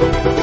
Música